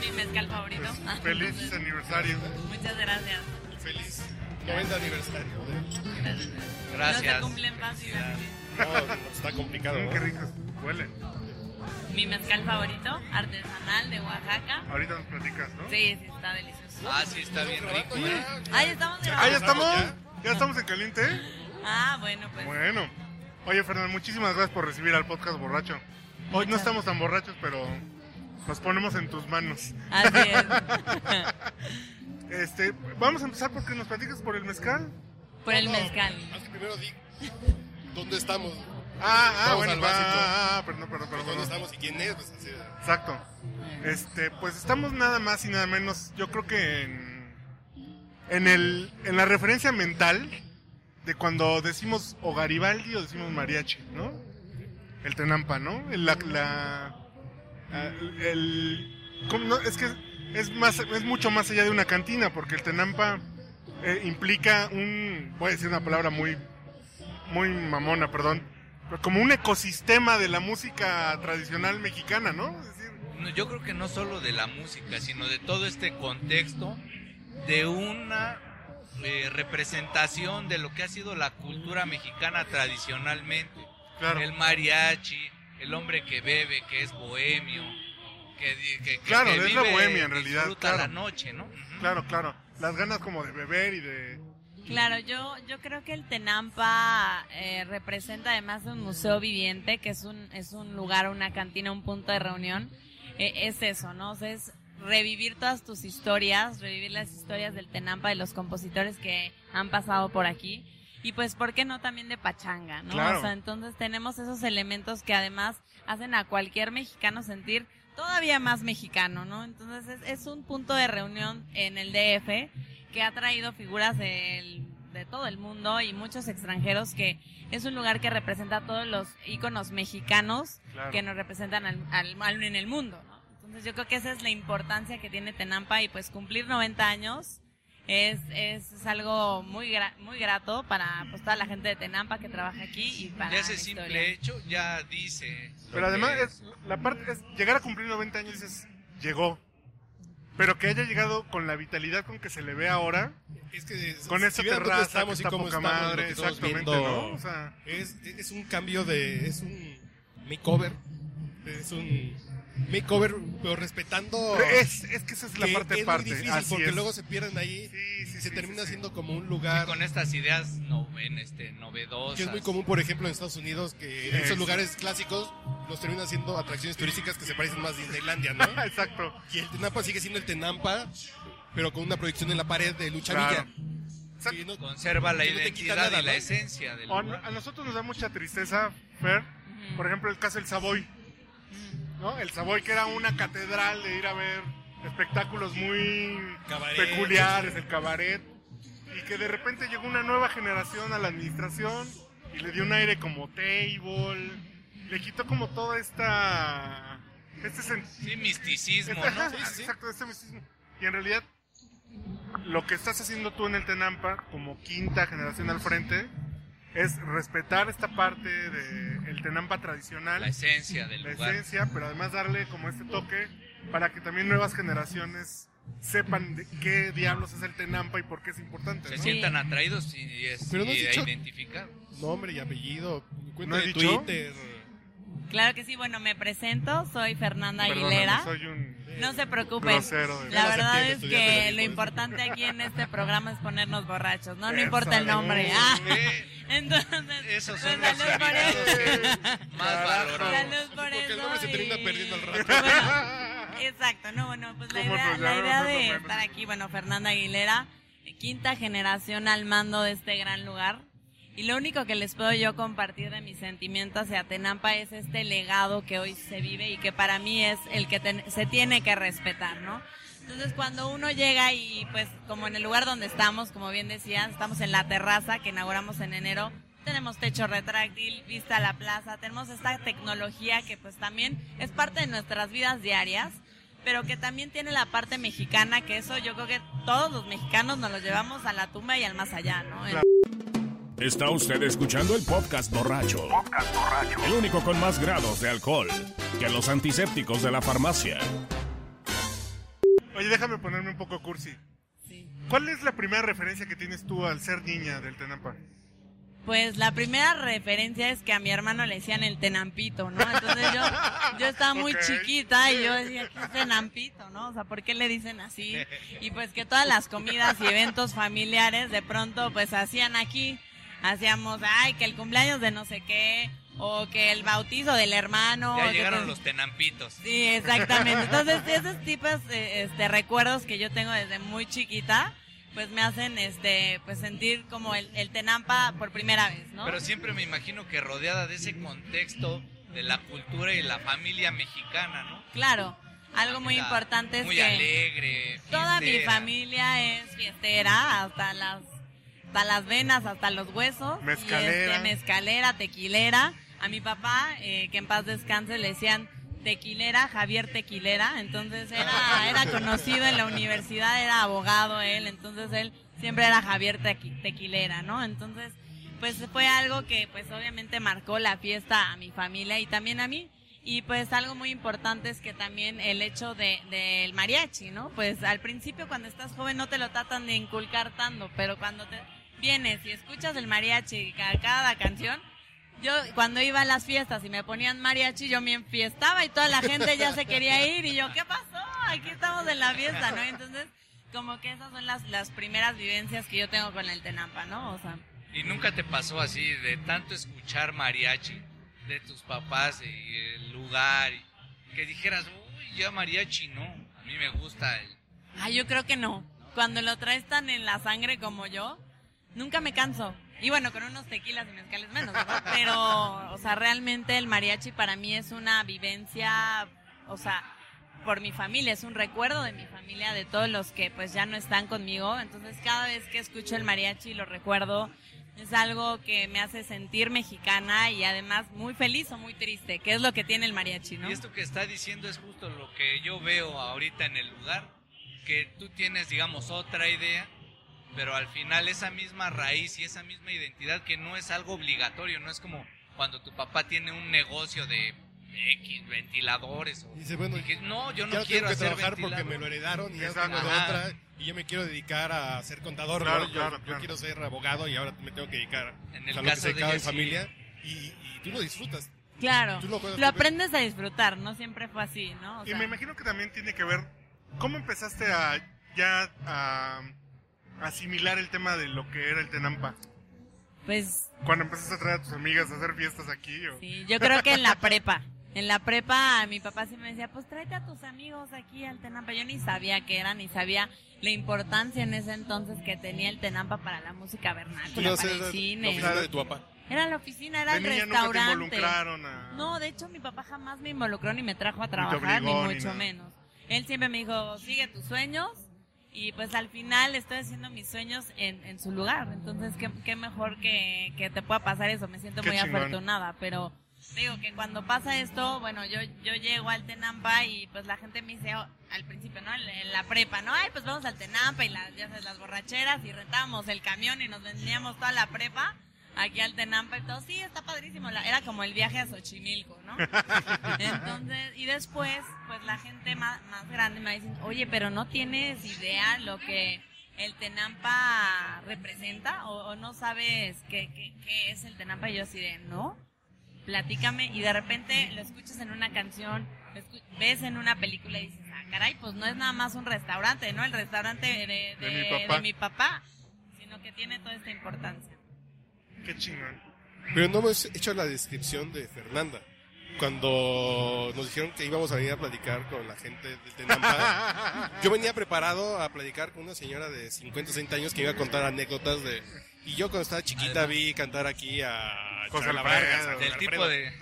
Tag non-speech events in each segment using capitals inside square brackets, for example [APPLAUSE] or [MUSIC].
Mi mezcal favorito. Feliz aniversario. Muchas gracias. Feliz 90 aniversario. de- No se cumplen fácil. No, está complicado. ¿no? qué ricos huelen. Mi mezcal favorito, artesanal de Oaxaca. Ahorita nos platicas, ¿no? Sí, sí, está delicioso. Ah, sí, está bien rico. ¿eh? ya. Ahí estamos Ah, ya grabando. estamos. ¿Ya? Estamos en caliente. Ah, bueno, pues. Bueno. Oye, Fernando, muchísimas gracias por recibir al podcast borracho. Hoy no estamos tan borrachos, pero nos ponemos en tus manos. Así es. [LAUGHS] Este, vamos a empezar porque nos platicas por el mezcal. Por el No, mezcal. haz primero di dónde estamos. Ah, ah, Vamos bueno, ah, perdón, perdón, perdón. ¿Dónde estamos y quién es? Pues así. Exacto. Este, pues estamos nada más y nada menos, yo creo que en, en el, en la referencia mental de cuando decimos o Garibaldi o decimos mariachi, ¿no? El Tenampa, ¿no? El, la, la- el- ¿cómo no? es que es más, es mucho más allá de una cantina, porque el Tenampa eh, implica un, voy a decir una palabra muy, muy mamona, perdón, como un ecosistema de la música tradicional mexicana, ¿no? Es decir, Yo creo que no solo de la música, sino de todo este contexto de una eh, representación de lo que ha sido la cultura mexicana tradicionalmente. Claro. El mariachi, el hombre que bebe, que es bohemio, que, que, que- Claro, que es la bohemia, en realidad, disfruta claro. la noche, ¿no? Claro, claro. Las ganas como de beber y de... Claro, yo, yo creo que el Tenampa eh, representa además de un museo viviente, que es un, es un lugar, una cantina, un punto de reunión. Eh, es eso, ¿no? O sea, es revivir todas tus historias, revivir las historias del Tenampa, de los compositores que han pasado por aquí. Y pues, ¿por qué no también de pachanga, no? Claro. O sea, entonces tenemos esos elementos que además hacen a cualquier mexicano sentir todavía más mexicano, ¿no? Entonces es, es un punto de reunión en el DF que ha traído figuras del- de todo el mundo y muchos extranjeros que es un lugar que representa a todos los íconos mexicanos Claro. que nos representan al, al- al- en el mundo, ¿no? Entonces yo creo que esa es la importancia que tiene Tenampa y pues cumplir 90 años es, es, es algo muy gra- muy grato para pues toda la gente de Tenampa que trabaja aquí y para Ya ese simple historia. hecho ya dice. Pero además, es, la parte es llegar a cumplir 90 años, dices, llegó. Pero que haya llegado con la vitalidad con que se le ve ahora, Es que con si esta dónde terraza, estamos que está poca estamos, madre, exactamente, ¿no? O sea, es, es un cambio de. Es un makeover. Es un makeover, pero respetando. es, es que esa es la que parte es parte. muy difícil así porque es. luego se pierden ahí. Sí, sí, y se sí, termina sí, sí. siendo como un Y lugar. con estas ideas no, en este, novedosas. Que es muy común, por ejemplo, en Estados Unidos, que Sí. esos lugares clásicos los terminan siendo atracciones turísticas que se parecen más a Disneylandia, ¿no? [LAUGHS] Exacto. y el Tenampa sigue siendo el Tenampa, pero con una proyección en la pared de Lucha Claro. Villa. No- Conserva la no identidad nada, y la ¿no? esencia del lugar. a nosotros nos da mucha tristeza, Fer, por ejemplo, el caso del Savoy. ¿No? El Savoy que era una catedral de ir a ver espectáculos muy Cabaret. peculiares, el cabaret, y que de repente llegó una nueva generación a la administración y le dio un aire como table, le quitó como toda esta... Este Sí, misticismo, este- ¿no? ajá, Sí, sí, sí. Exacto, este misticismo. Y en realidad, lo que estás haciendo tú en el Tenampa, como quinta generación al frente, es respetar esta parte del el Tenampa tradicional La esencia del la lugar. esencia, pero además darle como este toque para que también nuevas generaciones sepan de qué diablos es el Tenampa y por qué es importante. Se ¿no? sientan atraídos y, es, Pero no has y dicho- identificados. Nombre y apellido, cuenta ¿No he de dicho? Twitter. Claro que sí, bueno, me presento, soy Fernanda Perdóname, Aguilera. soy un No se preocupen. La verdad es que lo importante aquí en este programa es ponernos borrachos, ¿no? No Eso, importa el nombre. Ah, Eh, [LAUGHS] entonces, esos pues, son salud por eso. [LAUGHS] más. Salud por Porque el eso nombre se termina perdiendo al rato. [LAUGHS] Bueno, exacto, no, bueno, pues la ¿Cómo idea, la idea de estar aquí, bueno, Fernanda Aguilera, quinta generación al mando de este gran lugar. Y lo único que les puedo yo compartir de mis sentimientos hacia Tenampa es este legado que hoy se vive y que para mí es el que se tiene que respetar, ¿no? Entonces cuando uno llega y pues como en el lugar donde estamos, como bien decías, estamos en la terraza que inauguramos en enero, tenemos techo retráctil, vista a la plaza, tenemos esta tecnología que pues también es parte de nuestras vidas diarias, pero que también tiene la parte mexicana, que eso yo creo que todos los mexicanos nos lo llevamos a la tumba y al más allá, ¿no? Está usted escuchando el podcast borracho. El único con más grados de alcohol que los antisépticos de la farmacia. Oye, déjame ponerme un poco cursi. Sí. ¿Cuál es la primera referencia que tienes tú al ser niña del Tenampa? Pues la primera referencia es que a mi hermano le decían el tenampito, ¿no? Entonces yo, yo estaba muy chiquita y yo decía, ¿qué es tenampito, no? O sea, ¿por qué le dicen así? Y pues que todas las comidas y eventos familiares de pronto pues hacían aquí. Hacíamos, ay, que el cumpleaños de no sé qué, o que el bautizo del hermano. Ya llegaron los tenampitos. Sí, exactamente. Entonces, esos tipos eh, este, recuerdos que yo tengo desde muy chiquita, pues me hacen este, pues sentir como el, el Tenampa por primera vez, ¿no? Pero siempre me imagino que rodeada de ese contexto de la cultura y la familia mexicana, ¿no? Claro, algo muy importante es muy que alegre. toda mi familia es fiestera, hasta las, hasta las venas, hasta los huesos. Y, Mezcalera. este, mezcalera, tequilera. A mi papá, eh, que en paz descanse, le decían tequilera, Javier Tequilera. Entonces era, [LAUGHS] era conocido en la universidad, era abogado él. Entonces él siempre era Javier Tequi- Tequilera, ¿no? Entonces, pues fue algo que pues obviamente marcó la fiesta a mi familia y también a mí. Y pues algo muy importante es que también el hecho de del mariachi, ¿no? Pues al principio cuando estás joven no te lo tratan de inculcar tanto, pero cuando te vienes y escuchas el mariachi ca- cada canción, yo cuando iba a las fiestas y me ponían mariachi, yo me enfiestaba y toda la gente ya se quería ir y yo, ¿qué pasó? Aquí estamos en la fiesta, ¿no? Entonces, como que esas son las, las primeras vivencias que yo tengo con el Tenampa, ¿no? O sea, ¿Y nunca te pasó así de tanto escuchar mariachi de tus papás y el lugar que dijeras, uy, ya mariachi no, a mí me gusta el... Ah, yo creo que no. Cuando lo traes tan en la sangre como yo, nunca me canso. Y bueno, con unos tequilas y mezcales menos, ¿verdad? [LAUGHS] Pero, o sea, realmente el mariachi para mí es una vivencia, o sea, por mi familia, es un recuerdo de mi familia, de todos los que pues ya no están conmigo. Entonces, cada vez que escucho el mariachi lo recuerdo. Es algo que me hace sentir mexicana y además muy feliz o muy triste, que es lo que tiene el mariachi, ¿no? Y esto que está diciendo es justo lo que yo veo ahorita en el lugar, que tú tienes, digamos, otra idea, pero al final esa misma raíz y esa misma identidad que no es algo obligatorio, no es como cuando tu papá tiene un negocio de X ventiladores o dice, bueno, que, no, yo no quiero tengo que hacer trabajar porque ventilador". me lo heredaron y ya tengo otra y yo me quiero dedicar a ser contador. ¿no? Claro, Yo- claro, yo, claro. quiero ser abogado y ahora me tengo que dedicar En el a lo que caso se de dedicaba ella, mi sí. familia y, y tú lo disfrutas. Claro, Tú lo aprendes a disfrutar, no siempre fue así, ¿no? O Y sea, me imagino que también tiene que ver cómo empezaste a ya a asimilar el tema de lo que era el Tenampa. pues Cuando empezaste a traer a tus amigas a hacer fiestas aquí. O... sí, yo creo que en la [LAUGHS] prepa. En la prepa mi papá sí me decía, pues tráete a tus amigos aquí al Tenampa. Yo ni sabía qué era, ni sabía la importancia en ese entonces que tenía el Tenampa para la música vernácula, no para sé, el la cine. oficina de tu papá. Era la oficina, era de el nunca te restaurante. involucraron a... No, de hecho mi papá jamás me involucró ni me trajo a trabajar, ni, obligó, ni mucho menos. Él siempre me dijo, sigue tus sueños y pues al final estoy haciendo mis sueños en, en su lugar. Entonces, ¿qué, qué mejor que, que te pueda pasar eso. Me siento Qué muy chingón. afortunada, pero digo que cuando pasa esto, bueno, yo, yo llego al Tenampa y pues la gente me dice oh, al principio, ¿no? En, en la prepa, ¿no? Ay, pues vamos al Tenampa y las, ya sabes, las borracheras y rentábamos el camión y nos vendíamos toda la prepa aquí al Tenampa y todo, sí, está padrísimo. La- era como el viaje a Xochimilco, ¿no? [LAUGHS] Entonces, y después, pues la gente más, más grande me dice, oye, pero no tienes idea lo que el Tenampa representa o, o no sabes qué, qué, qué es el Tenampa. Y yo así de, no, platícame. Y de repente lo escuchas en una canción, lo ves en una película y dices, ah, caray, pues no es nada más un restaurante, ¿no? El restaurante de, de- De mi papá. de mi papá, sino que tiene toda esta importancia. Qué chingón. Pero no hemos hecho la descripción de Fernanda. Cuando nos dijeron que íbamos a venir a platicar con la gente de Tenampa, [LAUGHS] yo venía preparado a platicar con una señora de 50 o 60 años que iba a contar anécdotas de... Y yo cuando estaba chiquita Además- vi cantar aquí a José Alfredo. Vargas, Del José tipo Alfredo. de...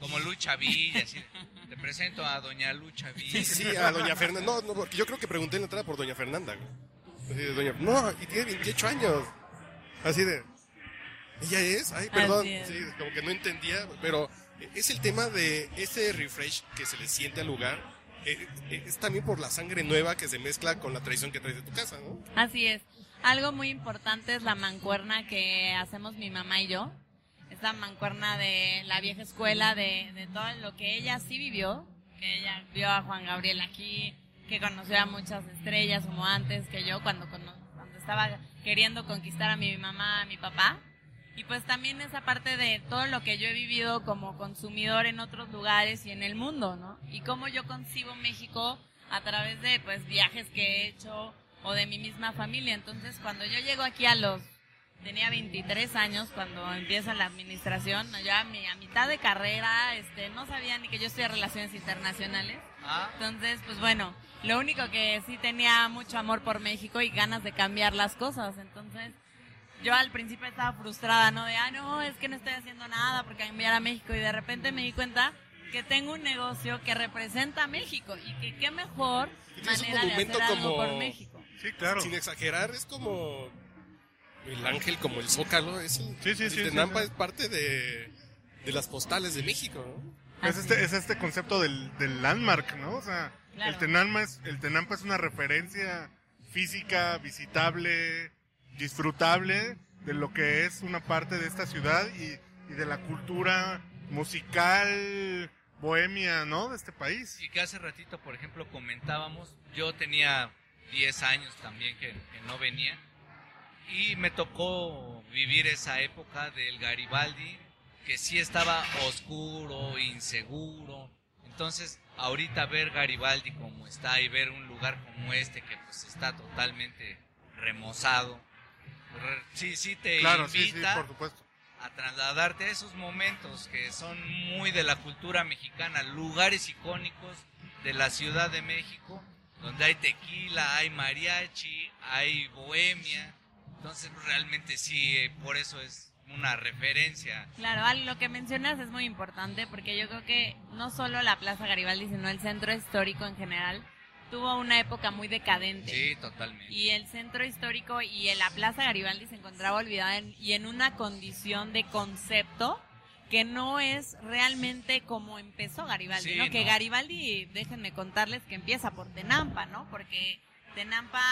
Como Lucha Villa, así. Te presento a doña Lucha Villa. Sí, sí, a doña Fernanda. No, no, porque yo creo que pregunté en la entrada por doña Fernanda. Así de, doña, no, y tiene 28 años. Así de... Ella es, ay, perdón, es. sí, como que no entendía, pero es el tema de ese refresh que se le siente al lugar. eh, eh, Es también por la sangre nueva que se mezcla con la tradición que traes de tu casa, ¿no? Así es. Algo muy importante es la mancuerna que hacemos mi mamá y yo. Esta mancuerna de la vieja escuela, de, de todo lo que ella sí vivió, que ella vio a Juan Gabriel aquí, que conoció a muchas estrellas como antes que yo cuando, cuando estaba queriendo conquistar a mi mamá, a mi papá. Y pues también esa parte de todo lo que yo he vivido como consumidor en otros lugares y en el mundo, ¿no? Y cómo yo concibo México a través de pues viajes que he hecho o de mi misma familia. Entonces, cuando yo llego aquí a los tenía 23 años cuando empieza la administración, ya a, mi- a mitad de carrera, este no sabía ni que yo estudié relaciones internacionales. Ah, Entonces, pues bueno, lo único que sí tenía mucho amor por México y ganas de cambiar las cosas. Entonces, yo al principio estaba frustrada, ¿no? De, ah, no, es que no estoy haciendo nada por cambiar a México. Y de repente me di cuenta que tengo un negocio que representa a México y que qué mejor manera de hacer algo como- por México. Sí, claro. Sin exagerar, es como el ángel, como el zócalo. Es el, Sí, sí, el sí, Tenampa sí, es parte de, de las postales de México, ¿no? Es este, es este concepto del, del landmark, ¿no? O sea, Claro. el, Tenampa es, el Tenampa es una referencia física, visitable, disfrutable de lo que es una parte de esta ciudad y, de la cultura musical bohemia, ¿no? De este país. y que hace ratito, por ejemplo, comentábamos, yo tenía 10 años también que, que no venía y me tocó vivir esa época del Garibaldi que sí estaba oscuro, inseguro. Entonces, ahorita ver Garibaldi como está y ver un lugar como este que pues está totalmente remozado, re- sí, sí te Claro, sí, sí, invita por supuesto. a trasladarte a esos momentos que son muy de la cultura mexicana, lugares icónicos de la Ciudad de México, donde hay tequila, hay mariachi, hay bohemia. Entonces realmente sí, eh, por eso es una referencia. Claro, lo que mencionas es muy importante porque yo creo que no solo la Plaza Garibaldi, sino el centro histórico en general tuvo una época muy decadente. Sí, totalmente. Y el centro histórico y en la Plaza Garibaldi se encontraba olvidada en- y en una condición de concepto que no es realmente como empezó Garibaldi, Sí, ¿no? Que. Garibaldi, déjenme contarles que empieza por Tenampa, ¿no? Porque Tenampa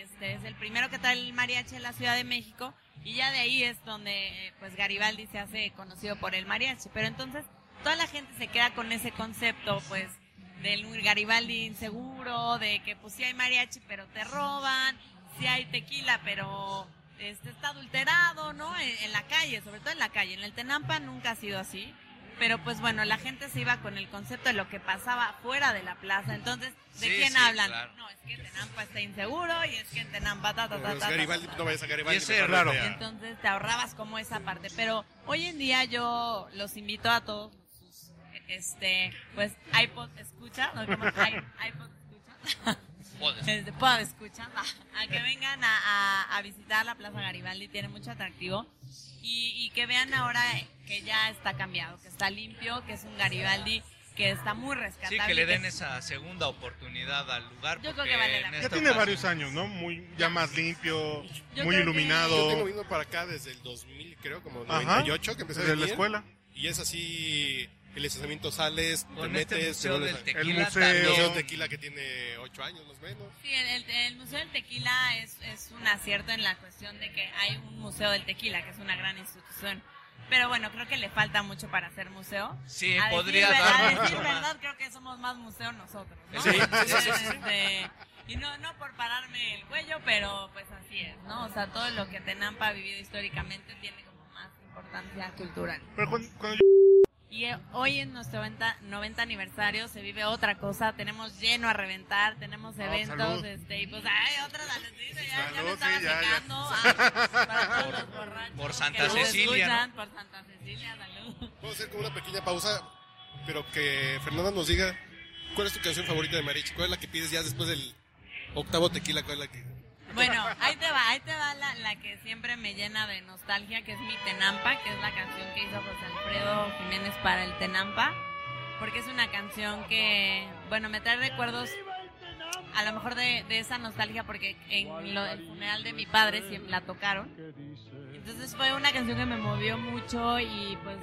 este, es el primero que trae el mariachi a la Ciudad de México y ya de ahí es donde pues Garibaldi se hace conocido por el mariachi. Pero entonces toda la gente se queda con ese concepto, pues, del Garibaldi inseguro, de que pues sí hay mariachi pero te roban, sí hay tequila pero este está adulterado, ¿no? En, en la calle, sobre todo en la calle. En el Tenampa nunca ha sido así. Pero pues bueno, la gente se iba con el concepto de lo que pasaba fuera de la plaza. Entonces, ¿de Sí, quién sí, hablan? claro. No, es que Tenampa está inseguro y es que en Tenampa ta ta ta ta, ta, Garibaldi, no vayas a Garibaldi. Y ese- claro. Entonces te ahorrabas como esa parte. Pero hoy en día yo los invito a todos este, pues, iPod escucha, ¿no? ¿Cómo? [LAUGHS] I- iPod [LAUGHS] escucha. Este, pod escucha, a que vengan a, a- a visitar la Plaza Garibaldi, tiene mucho atractivo. Y, y que vean ahora que ya está cambiado, que está limpio, que es un Garibaldi que está muy Sí, rescatable. que le que- den esa segunda oportunidad al lugar. Yo creo que vale la en pena. Ya tiene varios años, ¿no? Muy, ya más limpio, [LAUGHS] Yo muy creo que- iluminado. Yo tengo vino para acá desde el 2000, creo, como Ajá. 98, que empecé a Desde la venir. escuela. Y es así, el estacionamiento sales, te este metes, museo vuelves del tequila El museo. El también. Museo de Tequila que tiene 8 años más o menos. Sí, el, el- el Museo del Tequila es, es un acierto en la cuestión de que hay un Museo del Tequila, que es una gran institución. Pero bueno, creo que le falta mucho para ser museo. Sí, a podría decir, dar a decir verdad, creo que somos más museo nosotros, ¿no? Sí, sí, sí. Este, y no, no por pararme el cuello, pero pues así es, ¿no? O sea, todo lo que Tenampa ha vivido históricamente tiene como más importancia cultural. Pero cuando, cuando Y eh, hoy en nuestro 90, 90 aniversario se vive otra cosa, tenemos lleno a reventar, tenemos Ah, eventos, salud. este, y pues hay otra salucita, ya, ya me Salud, estaba sí, ya, ya. secando. [LAUGHS] para todos los borrachos por Santa Cecilia, escuchan, Por Santa Cecilia, salud. Vamos a hacer como una pequeña pausa, pero que Fernanda nos diga cuál es tu canción favorita de Mariachi, cuál es la que pides ya después del octavo tequila, cuál es la que... Bueno, ahí te va, ahí te va la, la que siempre me llena de nostalgia, que es mi Tenampa, que es la canción que hizo José Alfredo Jiménez para el Tenampa, porque es una canción que, bueno, me trae recuerdos a lo mejor de, de esa nostalgia, porque en lo- el funeral de mi padre siempre la tocaron. Entonces fue una canción que me movió mucho y pues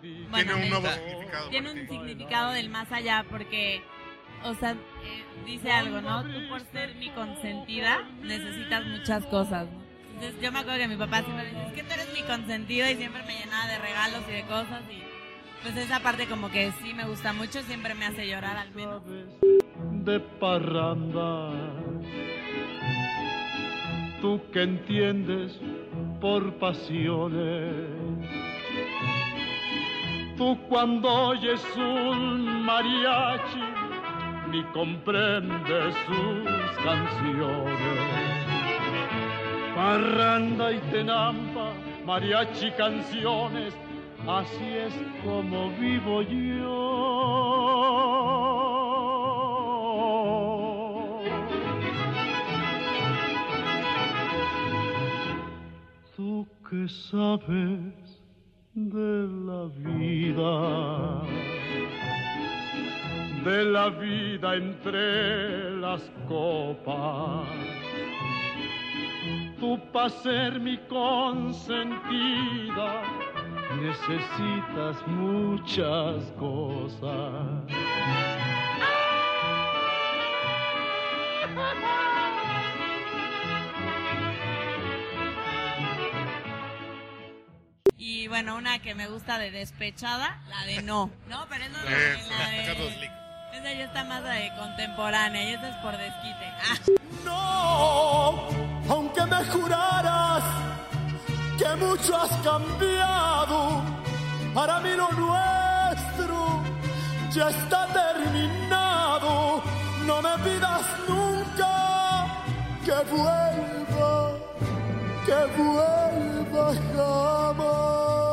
Tiene bueno, un me- nuevo significado. tiene un significado del más allá porque, o sea, dice algo, ¿no? Tú por ser mi consentida necesitas muchas cosas. Entonces yo me acuerdo que mi papá siempre decía, es que tú eres mi consentido y siempre me llenaba de regalos y de cosas y pues esa parte como que sí me gusta mucho, siempre me hace llorar al menos. de parranda. Tú que entiendes por pasiones. Tú cuando oyes un mariachi ni comprendes sus canciones. Parranda y tenampa, mariachi canciones, así es como vivo yo. Tú que sabes de la vida, de la vida entre las copas tú para ser mi consentida necesitas muchas cosas. Y bueno, una que me gusta de despechada, la de no, ¿no? Pero es Eso, la de... [LAUGHS] Carlos Lick. Esa ya está más de contemporánea y esa es por desquite. Ah. No, aunque me juraras que mucho has cambiado, para mí lo nuestro ya está terminado. No me pidas nunca que vuelva, que vuelva jamás.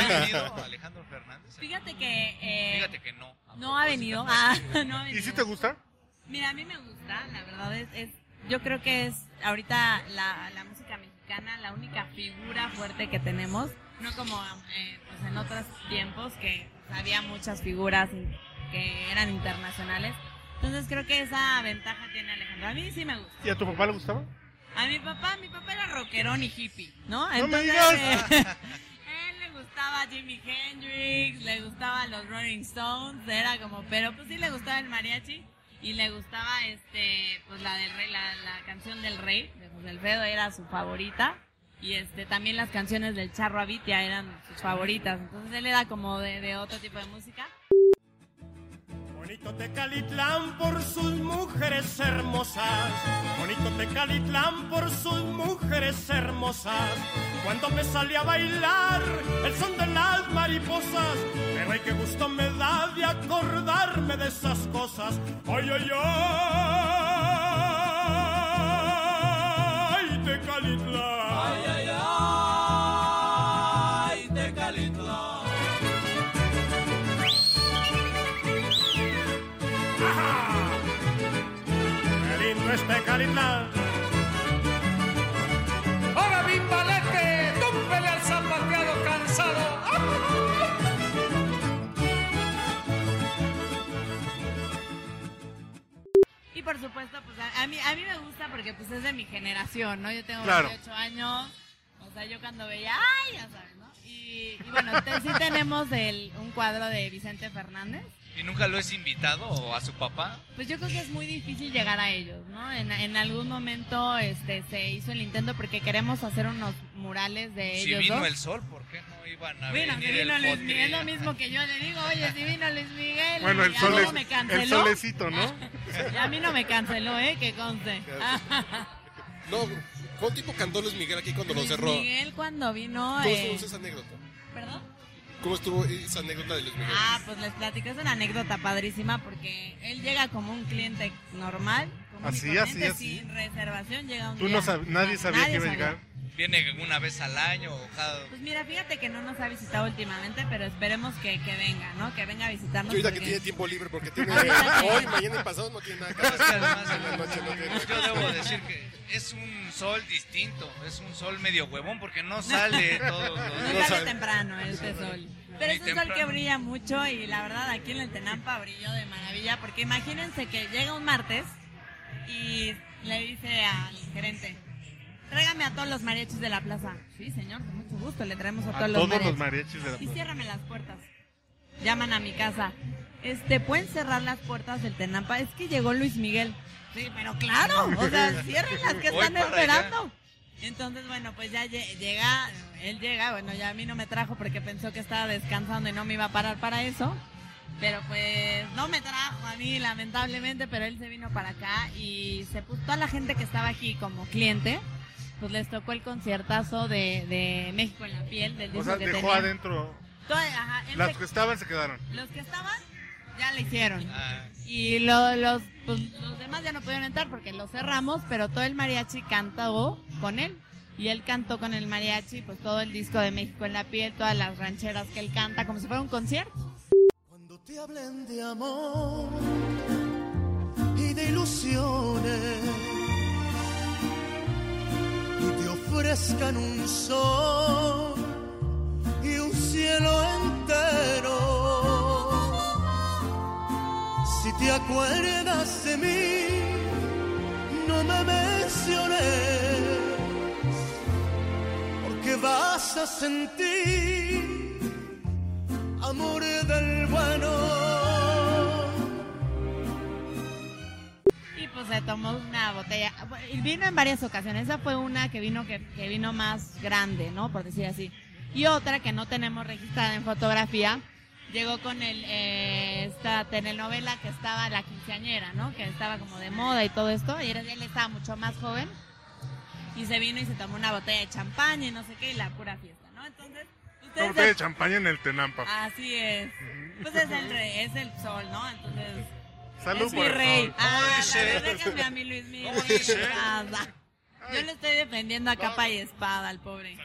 ¿Sí ha venido Alejandro Fernández? Fíjate que... eh, Fíjate que no. no ha venido. Ah, [LAUGHS] no ha ¿Y si te gusta? Mira, a mí me gusta, la verdad es, es yo creo que es ahorita la, la música mexicana la única figura fuerte que tenemos, no como eh, pues en otros tiempos que pues, había muchas figuras que eran internacionales. Entonces creo que esa ventaja tiene Alejandro. A mí sí me gusta. ¿Y a tu papá le gustaba? A mi papá, mi papá era rockerón y hippie, ¿no? No me digas. eh, [LAUGHS] gustaba Jimi Hendrix, le gustaban los Rolling Stones, era como, pero pues sí le gustaba el mariachi y le gustaba este, pues la del rey, la, canción del rey, de José Alfredo era su favorita y este también las canciones del Charro Avitia eran sus favoritas, entonces él era como de otro tipo de música. Bonito Tecalitlán por sus mujeres hermosas. Bonito Tecalitlán por sus mujeres hermosas. Cuando me salí a bailar el son de las mariposas. Pero ay, qué gusto me da de acordarme de esas cosas. Ay, ay, ay. ¡Ahora bimbalete! ¡Túmpele al zapateado cansado! Y por supuesto, pues a, a mí a mí me gusta porque pues es de mi generación, ¿no? Yo tengo Claro. 28 años, o sea, yo cuando veía, ¡ay! Ya sabes, ¿no? Y, y bueno, te- sí tenemos el, un cuadro de Vicente Fernández. ¿Y nunca lo has invitado o a su papá? Pues yo creo que es muy difícil llegar a ellos, ¿no? En, en algún momento este se hizo el intento porque queremos hacer unos murales de Si ellos vino dos. el sol, ¿por qué no iban a Bueno, venir si vino el Luis? Miguel, lo mismo que yo le digo, oye, si vino Luis Miguel, Bueno, el y a sol es, me el canceló. solecito, ¿no? [LAUGHS] Y a mí no me canceló, ¿eh? Que conste. [LAUGHS] No, ¿cuánto tiempo cantó Luis Miguel aquí cuando lo Luis cerró? Miguel cuando vino... ¿Cómo eh, esa anécdota? ¿Perdón? ¿Cómo estuvo esa anécdota de Luis Miguel? Ah, pues les platico, es una anécdota padrísima porque él llega como un cliente normal. común y Así, así, así. Sin reservación llega un Tú día. no nadie sabía que iba a llegar. Viene una vez al año o cada... Pues mira, fíjate que no nos ha visitado últimamente, pero esperemos que, que venga, ¿no? Que venga a visitarnos. Yo ahorita que tiene tiempo libre porque tiene Ahorita que- hoy, mañana y pasado no tiene nada que Es que hacer. además En la noche no tiene nada yo debo decir que es un sol distinto, es un sol medio huevón porque no sale [LAUGHS] todos los No días. sale temprano este sol. Pero es un sol que brilla mucho y la verdad aquí en el Tenampa brilló de maravilla porque imagínense que llega un martes y le dice al gerente, tráigame a todos los mariachis de la plaza. Sí, señor, con mucho gusto, le traemos a A todos los todos mariachis. los mariachis de la Y ciérrame las puertas. Llaman a mi casa. Este, ¿pueden cerrar las puertas del Tenampa? Es que llegó Luis Miguel. Sí, pero claro, o sea, cierren las que están esperando. Entonces, bueno, pues ya lle- llega, él llega, bueno, ya a mí no me trajo porque pensó que estaba descansando y no me iba a parar para eso. Pero pues no me trajo a mí, lamentablemente, pero él se vino para acá y se puso, toda la gente que estaba aquí como cliente, pues les tocó el conciertazo de, de México en la piel, del O disco sea, que dejó tenía. adentro. Ajá, él Las se- que estaban se quedaron. los que estaban ya le hicieron. Ah, Y lo- los, pues, los demás ya no pudieron entrar porque los cerramos, pero todo el mariachi cantó con él. Y él cantó con el mariachi, pues todo el disco de México en la piel, todas las rancheras que él canta, como si fuera un concierto. Cuando te hablen de amor y de ilusiones te ofrezcan un sol y un cielo entero, si te acuerdas de mí, no me menciones, porque vas a sentir amor del bueno. Y pues se tomó una botella. Vino en varias ocasiones. Esa fue una que vino que, que vino más grande, ¿no? Por decir así. Y otra que no tenemos registrada en fotografía. Llegó con el, eh, esta telenovela que estaba la quinceañera, ¿no? Que estaba como de moda y todo esto. Y él estaba mucho más joven. Y se vino y se tomó una botella de champaña y no sé qué, y la pura fiesta, ¿no? Entonces, ustedes... botella de champaña en el Tenampa. Así es. Pues es el, es el sol, ¿no? Entonces... Salud es por mi rey. Ah, dice? a ver, déjenme a mí, Luis Miguel. Yo le estoy defendiendo a capa y espada al pobre.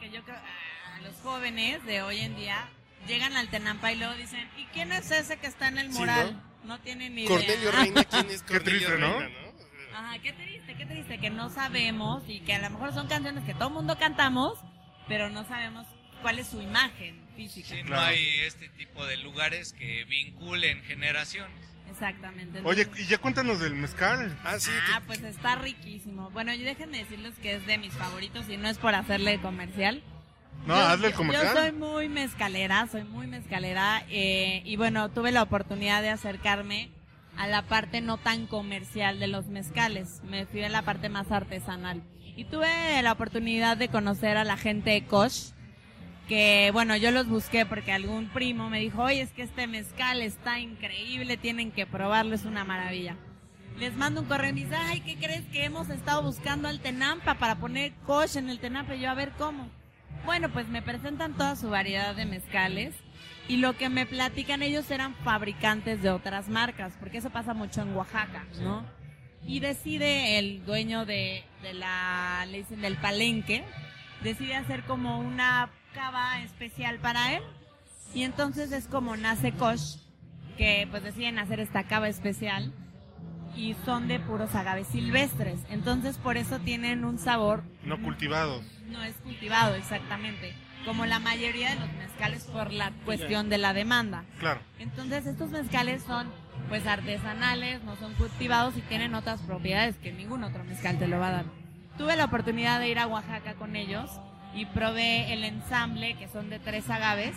Que yo creo, ah, los jóvenes de hoy en día llegan al Tenampa y luego dicen, ¿y quién es ese que está en el Sí, mural? no? tienen ni idea. Cornelio Reina, ¿quién es [LAUGHS] Qué Cornelio triste, ¿no? Reina, no? Ajá, qué triste, qué triste que no sabemos y que a lo mejor son canciones que todo el mundo cantamos, pero no sabemos cuál es su imagen física. sí, no hay este tipo de lugares que vinculen generaciones. Exactamente. Oye, y ya cuéntanos del mezcal. Ah, sí. Ah, pues está riquísimo. Bueno, y déjenme decirles que es de mis favoritos y no es por hacerle comercial. No, Yo- hazle el yo- comercial. Yo soy muy mezcalera, soy muy mezcalera eh, y bueno, tuve la oportunidad de acercarme a la parte no tan comercial de los mezcales. Me fui a la parte más artesanal. Y tuve la oportunidad de conocer a la gente de Koch, que bueno, yo los busqué porque algún primo me dijo, oye, es que este mezcal está increíble, tienen que probarlo, es una maravilla. Les mando un correo y me dice, ay, ¿qué crees que hemos estado buscando al Tenampa para poner Koch en el Tenampa? Y yo, a ver cómo. Bueno, pues me presentan toda su variedad de mezcales y lo que me platican ellos eran fabricantes de otras marcas, porque eso pasa mucho en Oaxaca, ¿no? Y decide el dueño de, de la, le dicen del palenque, decide hacer como una cava especial para él y entonces es como nace Koch, que pues deciden hacer esta cava especial y son de puros agaves silvestres, entonces por eso tienen un sabor No cultivados. no es cultivado exactamente, como la mayoría de los mezcales por la cuestión de la demanda. Claro. Entonces estos mezcales son pues artesanales, no son cultivados y tienen otras propiedades que ningún otro mezcal te lo va a dar. Tuve la oportunidad de ir a Oaxaca con ellos y probé el ensamble que son de tres agaves,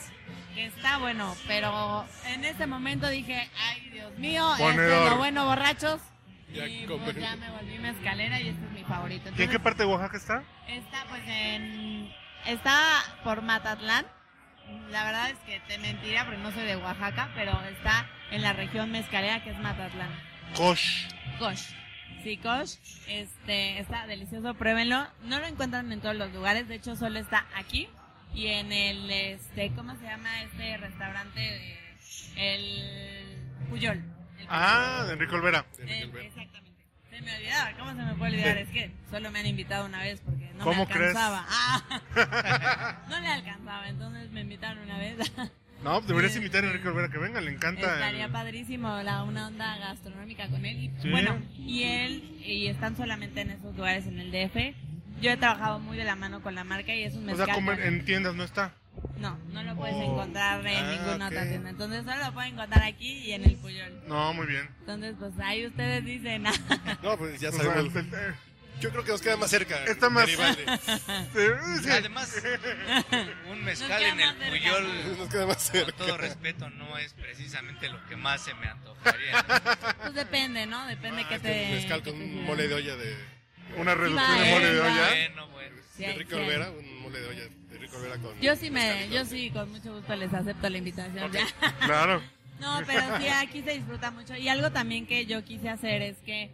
que está bueno, pero en ese momento dije, ay Dios mío, este es lo bueno borrachos. Ya y pues ya me volví mezcalera y este es mi favorito. ¿Y en qué parte de Oaxaca está? Está pues en... Está por Matatlán. La verdad es que te mentiría porque no soy de Oaxaca, pero está en la región mezcalera que es Matatlán. Kosh. Kosh. Sí, Kosh. Este, está delicioso, pruébenlo. No lo encuentran en todos los lugares, de hecho solo está aquí y en el, este, ¿cómo se llama este restaurante? de- el Puyol. El Ah, de Enrique Olvera. De Enrique eh, exactamente. Se me olvidaba, ¿cómo se me puede olvidar? Es que solo me han invitado una vez porque no ¿Cómo me crees? alcanzaba. Ah. [LAUGHS] [LAUGHS] no le alcanzaba, entonces me invitaron una vez. [LAUGHS] No, pues deberías invitar a Enrique Olvera que venga, le encanta. Estaría el- padrísimo la, una onda gastronómica con él. Y, Sí. Bueno, y él, y están solamente en esos lugares en el DF. Yo he trabajado muy de la mano con la marca y es un O mezcal. sea, comer con- en tiendas no está. No, no lo puedes Oh. encontrar en Ah, ninguna otra ok. tienda. Entonces solo lo pueden encontrar aquí y en el Puyol. No, muy bien. Entonces, pues ahí ustedes dicen. [LAUGHS] No, pues ya O sea, sabemos. Yo creo que nos queda más cerca. Está más- Garibaldi. [LAUGHS] [LAUGHS] Además, un mezcal en el. Puyol, Nos queda más con cerca. todo respeto, no es precisamente lo que más se me antojaría. Pues depende, ¿no? Depende Ah, que con te. un mezcal con un mole de olla de, Una reducción de mole de olla. Bueno, bueno. Sí, de hay- Rico sí hay. Olvera, un mole de olla de Rico Olvera con. Yo sí me, yo sí con mucho gusto les acepto la invitación. [LAUGHS] Claro. No, pero sí, aquí se disfruta mucho. Y algo también que yo quise hacer es que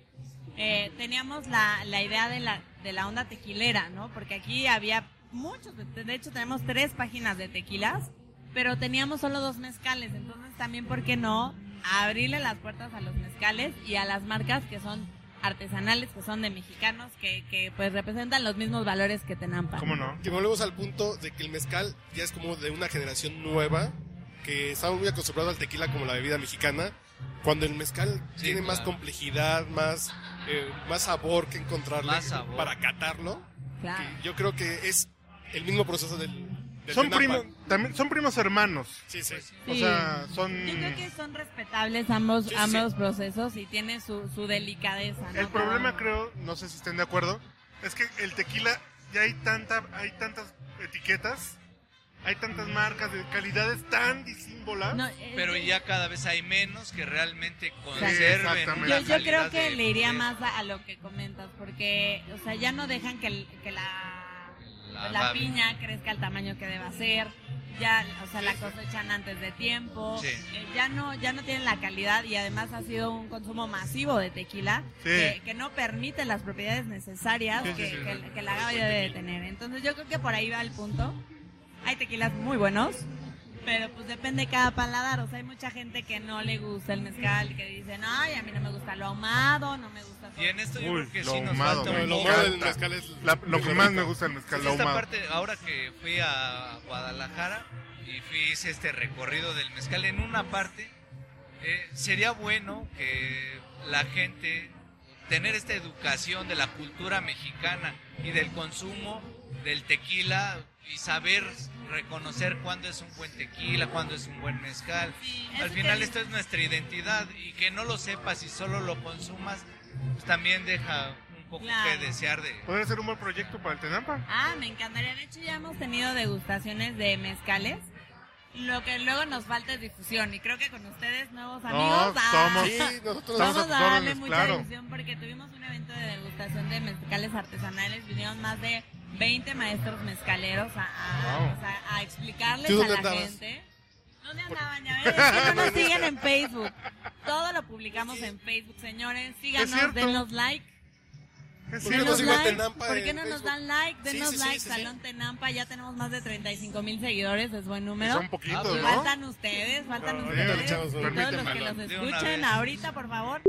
eh, teníamos la, la idea de la, de la onda tequilera, ¿no? Porque aquí había muchos, de hecho tenemos tres páginas de tequilas, pero teníamos solo dos mezcales. Entonces también, ¿por qué no abrirle las puertas a los mezcales y a las marcas que son artesanales, que son de mexicanos, que, que pues representan los mismos valores que Tenampa? ¿Cómo no? Que volvemos al punto de que el mezcal ya es como de una generación nueva, que estamos muy acostumbrados al tequila como la bebida mexicana, cuando el mezcal Sí, tiene más complejidad, más, eh, más sabor que encontrarle Más sabor. para catarlo. Claro. que yo creo que es el mismo proceso del, Son primos, también son primos hermanos. Sí, sí. O Sí. sea, son. Yo creo que son respetables ambos, Sí, sí, ambos procesos y tiene su, su delicadeza. ¿no? El problema creo, no sé si estén de acuerdo, es que el tequila ya hay tanta, hay tantas etiquetas, hay tantas marcas de calidades tan disímbolas. No, eh, Pero yo- ya cada vez hay menos que realmente conserven una Yo, yo creo que de- le iría de- más a, a lo que comentas, porque, o sea, ya no dejan que, el- que la, La- la la- piña crezca al tamaño que deba ser, ya, o sea, la cosechan antes de tiempo, Sí. eh, ya no, ya no tienen la calidad y además ha sido un consumo masivo de tequila Sí. que, que no permite las propiedades necesarias Sí, sí, que, sí. que- que el agave debe de tener. Entonces yo creo que por ahí va el punto. Hay tequilas muy buenos, pero pues depende de cada paladar. O sea, hay mucha gente que no le gusta el mezcal, que dicen, ay, a mí no me gusta lo ahumado, no me gusta todo". Y en esto yo Uy, creo que lo sí nos ahumado, falta me Lo malo del encanta. mezcal es La- lo que más me gusta del mezcal, lo esta ahumado. parte, ahora que fui a Guadalajara y fui hice este recorrido del mezcal, en una parte eh, sería bueno que la gente tener esta educación de la cultura mexicana y del consumo del tequila y saber reconocer cuándo es un buen tequila, cuándo es un buen mezcal. Sí, Al final esto es nuestra identidad y que no lo sepas y solo lo consumas, pues también deja un poco Claro. que desear de... Podría ser un buen proyecto para el Tenampa. Ah, me encantaría. De hecho, ya hemos tenido degustaciones de mezcales. Lo que luego nos falta es difusión. Y creo que con ustedes, nuevos amigos, ah, somos- [LAUGHS] Sí, nosotros Estamos vamos a darle mucha claro. difusión porque tuvimos un evento de degustación de mezcales artesanales. Vinieron más de 20 maestros mezcaleros a, a- Wow. o sea, a explicarles ¿Tú a la andabas? gente. ¿Dónde andaban? Ya [LAUGHS] ven, es que no nos siguen en Facebook. Todo lo publicamos en Facebook, señores. Síganos, denos like. ¿Por qué no nos sigan like? Tenampa ¿Por qué en no nos Facebook? dan like? Denos sí, sí, like, sí, sí. Salón Tenampa. Ya tenemos más de 35 mil seguidores, es buen número. Son poquitos, Ah, ¿no? Faltan ustedes, faltan No, ustedes. Todos los que los escuchen ahorita, por favor.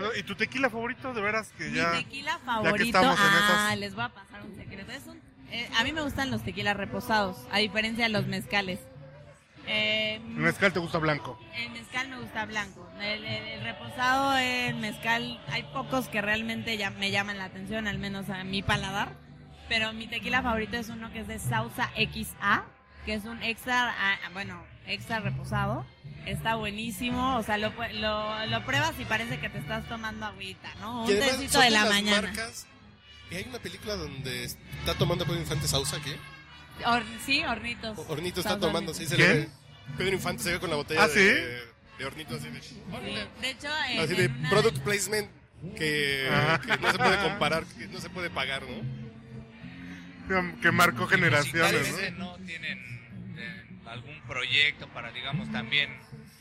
Perdón, ¿y tu tequila favorito? De veras que ya... Mi tequila favorito. estamos en ah, esas. les voy a pasar un secreto. Es un- eh, a mí me gustan los tequilas reposados, a diferencia de los mezcales. Eh, El mezcal te gusta blanco. el mezcal me gusta blanco. El, el- el reposado, el mezcal, hay pocos que realmente ya me llaman la atención, al menos a mi paladar. Pero mi tequila favorito es uno que es de Sausa XA, que es un extra, ah, bueno, extra reposado. Está buenísimo, o sea, lo, lo, lo pruebas y parece que te estás tomando agüita, ¿no? Un tecito son de la las mañana. marcas- y hay una película donde está tomando Pedro Infante Sausa, ¿qué? Hor- sí, hornitos. Hornito está Sausa tomando, Hornitos. sí, se le. Pedro Infante se ve con la botella ¿Ah, de, sí? de Hornito así de... Sí, De hecho, en- Así de una- product placement que, que no se puede comparar, que no se puede pagar, ¿no? Que marcó generaciones, ¿no? ¿no? Tienen eh, algún proyecto para, digamos, también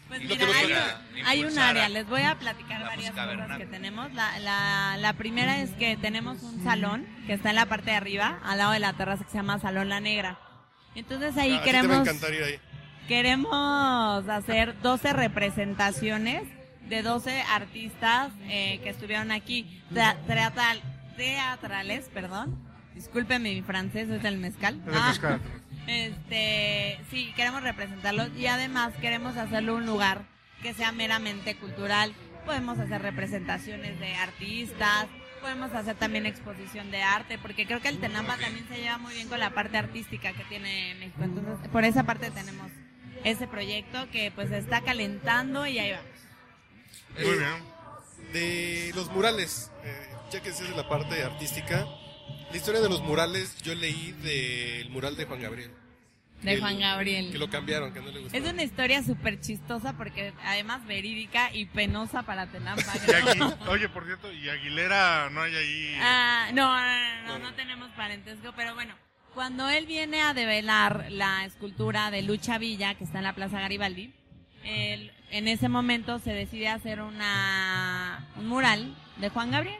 Pues mira, hay, hay un área, les voy a platicar la varias cosas que tenemos. La, la, la primera es que tenemos un salón que está en la parte de arriba, al lado de la terraza, que se llama Salón La Negra. Entonces ahí Ah, queremos, ir ahí. queremos hacer 12 representaciones de 12 artistas eh, que estuvieron aquí, tra- teatral- teatrales, perdón. Discúlpeme mi francés, es el mezcal. Es el Ah, mezcal. Este, sí, queremos representarlo y además queremos hacerlo un lugar que sea meramente cultural. Podemos hacer representaciones de artistas, podemos hacer también exposición de arte, porque creo que el Tenampa también se lleva muy bien con la parte artística que tiene México. Entonces, por esa parte tenemos ese proyecto que pues está calentando y ahí vamos. Muy Eh, bien. De los murales, eh, ya que esa es la parte artística, la historia de los murales yo leí del mural de Juan Gabriel. De Juan Gabriel. Que lo cambiaron, que no le gustó. Es una historia súper chistosa porque además verídica y penosa para Tenampa. [LAUGHS] Oye, por cierto, y Aguilera no hay ahí. Ah, no, no, no, no, no tenemos parentesco, pero bueno, cuando él viene a develar la escultura de Lucha Villa, que está en la Plaza Garibaldi, él, en ese momento se decide hacer una, un mural de Juan Gabriel.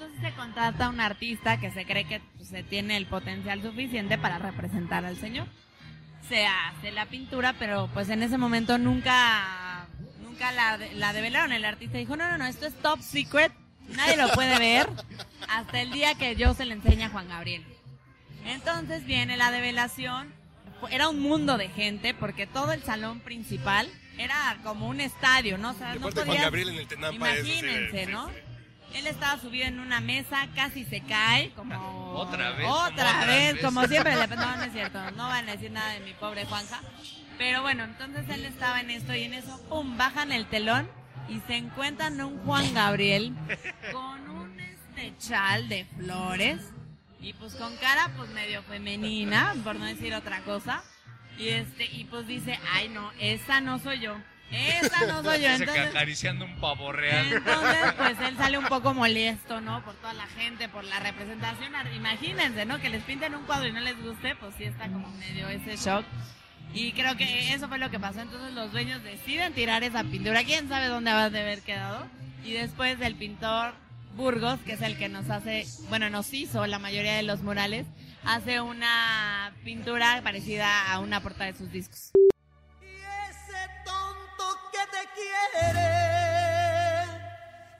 Entonces se contrata a un artista que se cree que pues, se tiene el potencial suficiente para representar al señor. Se hace la pintura, pero pues en ese momento nunca, nunca la, la develaron. El artista dijo, no, no, no, esto es top secret, nadie lo puede ver hasta el día que yo se le enseña a Juan Gabriel. Entonces viene la develación, era un mundo de gente porque todo el salón principal era como un estadio, ¿no? O sea, no Juan Gabriel en el Tenampa es Imagínense, sí, ¿no? sí. Él estaba subido en una mesa, casi se cae, como... Otra vez, Otra vez, como siempre. le- [LAUGHS] No, no es cierto, no van a decir nada de mi pobre Juanja. Pero bueno, entonces él estaba en esto y en eso, pum, bajan el telón y se encuentran un Juan Gabriel con un este chal de flores y pues con cara pues medio femenina, por no decir otra cosa. Y este, y pues dice, ay no, esa no soy yo. Esa no soy yo. Entonces, acariciando un pavo real. entonces, pues él sale un poco molesto, ¿no? Por toda la gente, por la representación. Imagínense, ¿no? Que les pinten un cuadro y no les guste, pues sí está como medio ese shock. Y creo que eso fue lo que pasó. Entonces los dueños deciden tirar esa pintura. ¿Quién sabe dónde va a haber quedado? Y después el pintor Burgos, que es el que nos hace, bueno, nos hizo la mayoría de los murales, hace una pintura parecida a una portada de sus discos.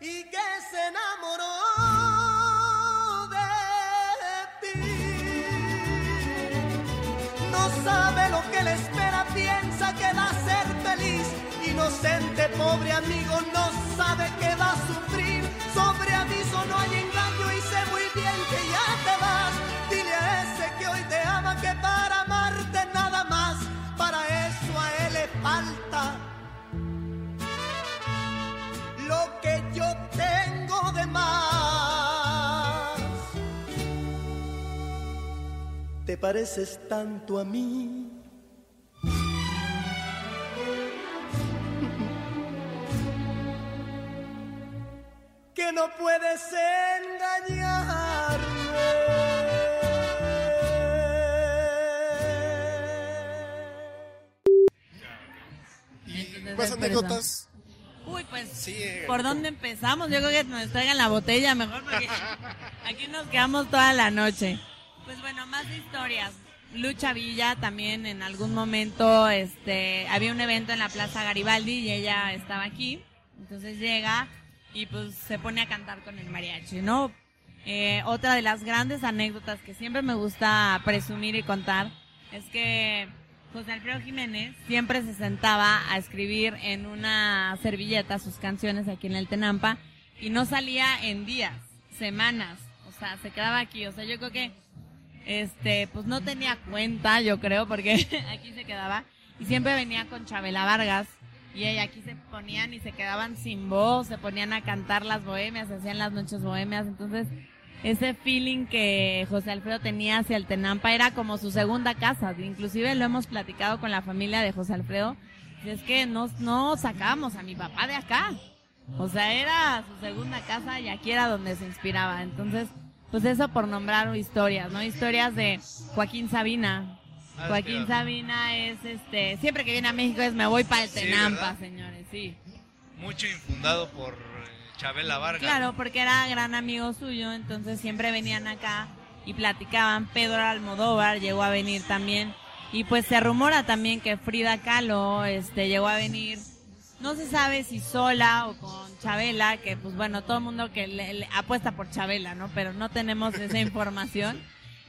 Y que se enamoró de ti. No sabe lo que le espera, piensa que va a ser feliz. Inocente, pobre amigo, no sabe que va a sufrir. Sobre aviso no hay engaño pareces tanto a mí. [LAUGHS] Que no puedes engañarme. Más anécdotas. Uy, pues, Sí, eh, ¿por dónde empezamos? Yo creo que nos traigan la botella mejor porque [LAUGHS] aquí nos quedamos toda la noche. Pues bueno, más historias. Lucha Villa también en algún momento, este, había un evento en la Plaza Garibaldi y ella estaba aquí. Entonces llega y pues se pone a cantar con el mariachi, ¿no? Eh, otra de las grandes anécdotas que siempre me gusta presumir y contar es que José Alfredo Jiménez siempre se sentaba a escribir en una servilleta sus canciones aquí en el Tenampa y no salía en días, semanas, o sea, se quedaba aquí, o sea, yo creo que este, pues no tenía cuenta, yo creo, porque [LAUGHS] aquí se quedaba. Y siempre venía con Chabela Vargas. Y aquí se ponían y se quedaban sin voz, se ponían a cantar las bohemias, hacían las noches bohemias, entonces ese feeling que José Alfredo tenía hacia el Tenampa era como su segunda casa, inclusive lo hemos platicado con la familia de José Alfredo, y es que no, no sacábamos a mi papá de acá, o sea, era su segunda casa y aquí era donde se inspiraba, entonces, pues eso por nombrar historias, ¿no? Historias de Joaquín Sabina. Ah, Joaquín. Sabina es este, siempre que viene a México es me voy para el Tenampa, señores, sí. Mucho infundado por eh, Chabela Vargas. Claro, porque era gran amigo suyo, entonces siempre venían acá y platicaban. Pedro Almodóvar llegó a venir también. Y pues se rumora también que Frida Kahlo este, llegó a venir No se sabe si sola o con Chabela, que pues bueno, todo el mundo que le, le apuesta por Chabela, ¿no? Pero no tenemos esa [LAUGHS] información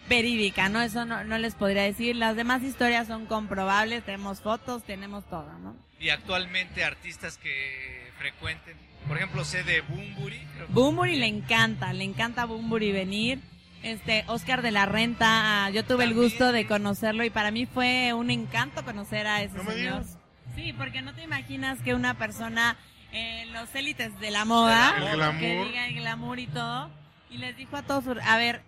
verídica, ¿no? Eso no, no les podría decir. Las demás historias son comprobables, tenemos fotos, tenemos todo, ¿no? Y actualmente artistas que frecuenten, por ejemplo, sé de Bumburi. creo que- Bumburi le encanta, le encanta Bumburi venir. Este, Oscar de la Renta, ah, yo tuve el gusto de conocerlo y para mí fue un encanto conocer a ese No me señor. digas. Sí, porque no te imaginas que una persona en los élites de la moda, El que diga el glamour y todo, y les dijo a todos, a ver,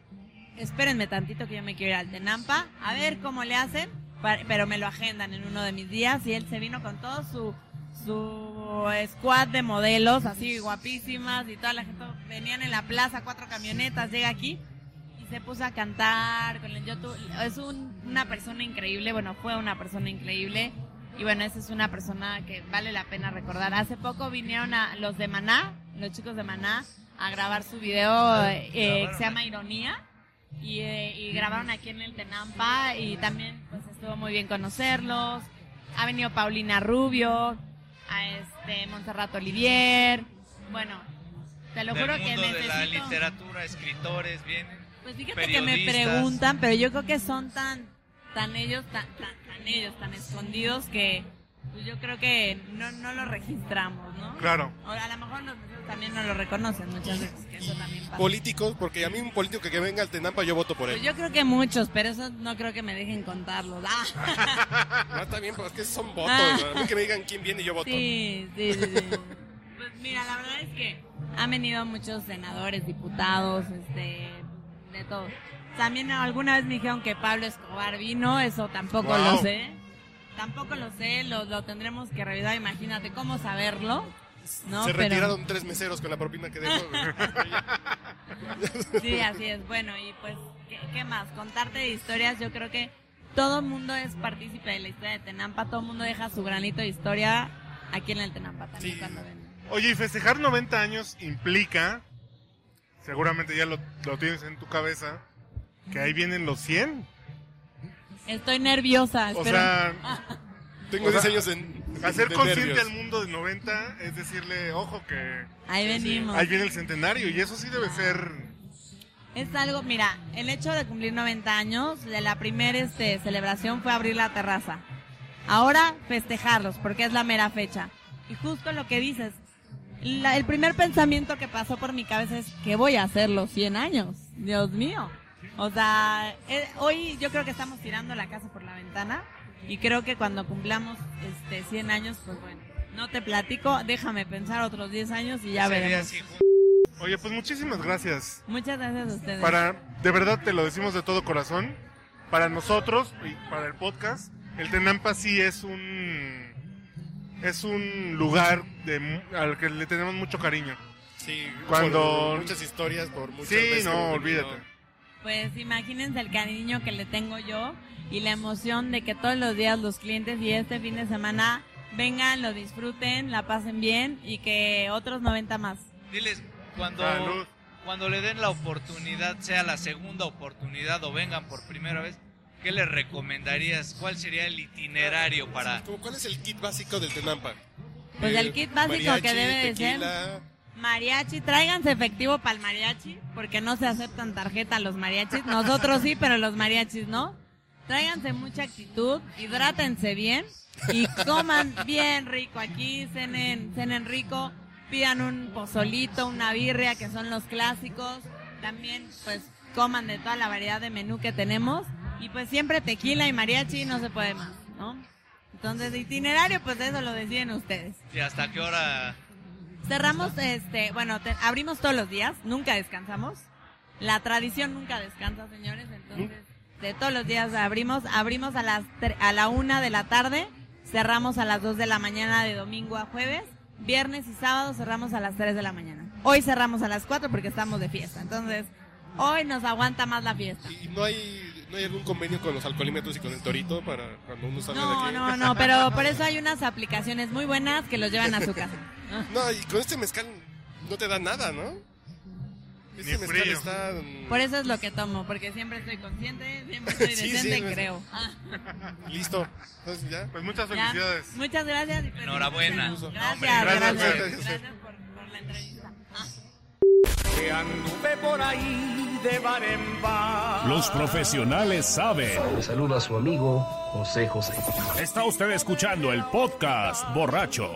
espérenme tantito que yo me quiero ir al Tenampa, a ver cómo le hacen, pero me lo agendan en uno de mis días y él se vino con todo su su squad de modelos así guapísimas y toda la gente venían en la plaza cuatro camionetas llega aquí y se puso a cantar con el YouTube. Es un- una persona increíble bueno fue una persona increíble y bueno esa es una persona que vale la pena recordar hace poco vinieron a los de Maná los chicos de Maná a grabar su video eh, que se llama Ironía y, eh, y grabaron aquí en el Tenampa y también pues estuvo muy bien conocerlos. Ha venido Paulina Rubio, a este Montserrat Olivier. Bueno, te lo Del juro que mundo de la necesito. literatura, escritores vienen. Pues fíjate que me preguntan, pero yo creo que son tan tan ellos tan, tan, ellos tan escondidos que pues yo creo que no no lo registramos, ¿no? Claro. O a lo mejor los meseros también no lo reconocen muchas veces, que eso también pasa. Políticos, porque a mí un político que venga al Tenampa yo voto por Pues él. yo creo que muchos, pero eso no creo que me dejen contarlos. [LAUGHS] Ah. No, está bien, pero es que son votos. Ah. ¿no? A mí que me digan quién viene y yo voto. Sí, sí, sí, sí. Pues mira, la verdad es que han venido muchos senadores, diputados, este, de todo. También alguna vez me dijeron que Pablo Escobar vino, eso tampoco Wow. lo sé. Tampoco lo sé, lo, lo tendremos que revisar, imagínate cómo saberlo. ¿no? Se Pero- retiraron tres meseros con la propina que dejó. [LAUGHS] Sí, así es. Bueno, y pues, ¿qué, qué más? Contarte de historias, yo creo que todo el mundo es partícipe de la historia de Tenampa, todo el mundo deja su granito de historia aquí en el Tenampa también Sí. cuando ven. Oye, y festejar 90 años implica, seguramente ya lo, lo tienes en tu cabeza, que ahí vienen los 100. Estoy nerviosa, O espero. sea, [LAUGHS] Tengo O sea, 10 años en. hacer de consciente nervios. al mundo de 90 es decirle, ojo, que Ahí venimos. ahí viene el centenario. Y eso sí debe ser... Es algo, mira, el hecho de cumplir 90 años, de la primera este, celebración fue abrir la terraza. Ahora festejarlos, porque es la mera fecha. Y justo lo que dices, la- el primer pensamiento que pasó por mi cabeza es, ¿qué voy a hacer los 100 años? Dios mío. O sea, eh, hoy yo creo que estamos tirando la casa por la ventana y creo que cuando cumplamos este 100 años, pues bueno, no te platico, déjame pensar otros 10 años y ya Sería veremos. así, Oye, pues muchísimas gracias. Muchas gracias a ustedes. Para, de verdad te lo decimos de todo corazón. Para nosotros y para el podcast, el Tenampa sí es un es un lugar de, mu- al que le tenemos mucho cariño. Sí, Cuando- por muchas historias, por muchas Sí, veces no, olvídate. Pues imagínense el cariño que le tengo yo y la emoción de que todos los días los clientes y este fin de semana vengan, lo disfruten, la pasen bien y que otros 90 más. Diles, cuando, Salud. cuando le den la oportunidad, sea la segunda oportunidad o vengan por primera vez, ¿qué les recomendarías? ¿Cuál sería el itinerario para...? ¿Cuál es el kit básico del Tenampa? Pues Eh, el kit básico mariachi, que debe de ser mariachi, tráiganse efectivo para el mariachi, porque no se aceptan tarjeta los mariachis, nosotros sí, pero los mariachis no. Tráiganse mucha actitud, hidrátense bien y coman bien rico. Aquí cenen, cenen rico, pidan un pozolito, una birria, que son los clásicos. También, pues, coman de toda la variedad de menú que tenemos. Y pues siempre tequila y mariachi no se puede más, ¿no? Entonces, itinerario, pues eso lo deciden ustedes. ¿Y hasta qué hora? Cerramos, este, bueno, te- abrimos todos los días, nunca descansamos. La tradición nunca descansa, señores, entonces de todos los días abrimos, abrimos a las a la una de la tarde, cerramos a las dos de la mañana de domingo a jueves, viernes y sábado cerramos a las tres de la mañana. Hoy cerramos a las cuatro porque estamos de fiesta, entonces hoy nos aguanta más la fiesta. ¿Y no hay, no hay algún convenio con los alcoholímetros y con el torito para cuando uno salga de No, aquí? no, no, pero por eso hay unas aplicaciones muy buenas que los llevan a su casa. No, y con este mezcal no te da nada, ¿no? Este Ni frío. está... mm, Por eso es lo que tomo, porque siempre estoy consciente, siempre [LAUGHS] estoy Sí, decente, sí, creo. Ah, Listo. Entonces ya. Pues muchas ya. felicidades. Muchas gracias. y Enhorabuena. Gracias, Hombre, gracias, gracias, gracias, gracias. por, por la entrevista. Que anduve por ahí de bar en bar. Los profesionales saben. Le saluda a su amigo José José. Está usted escuchando el podcast borracho.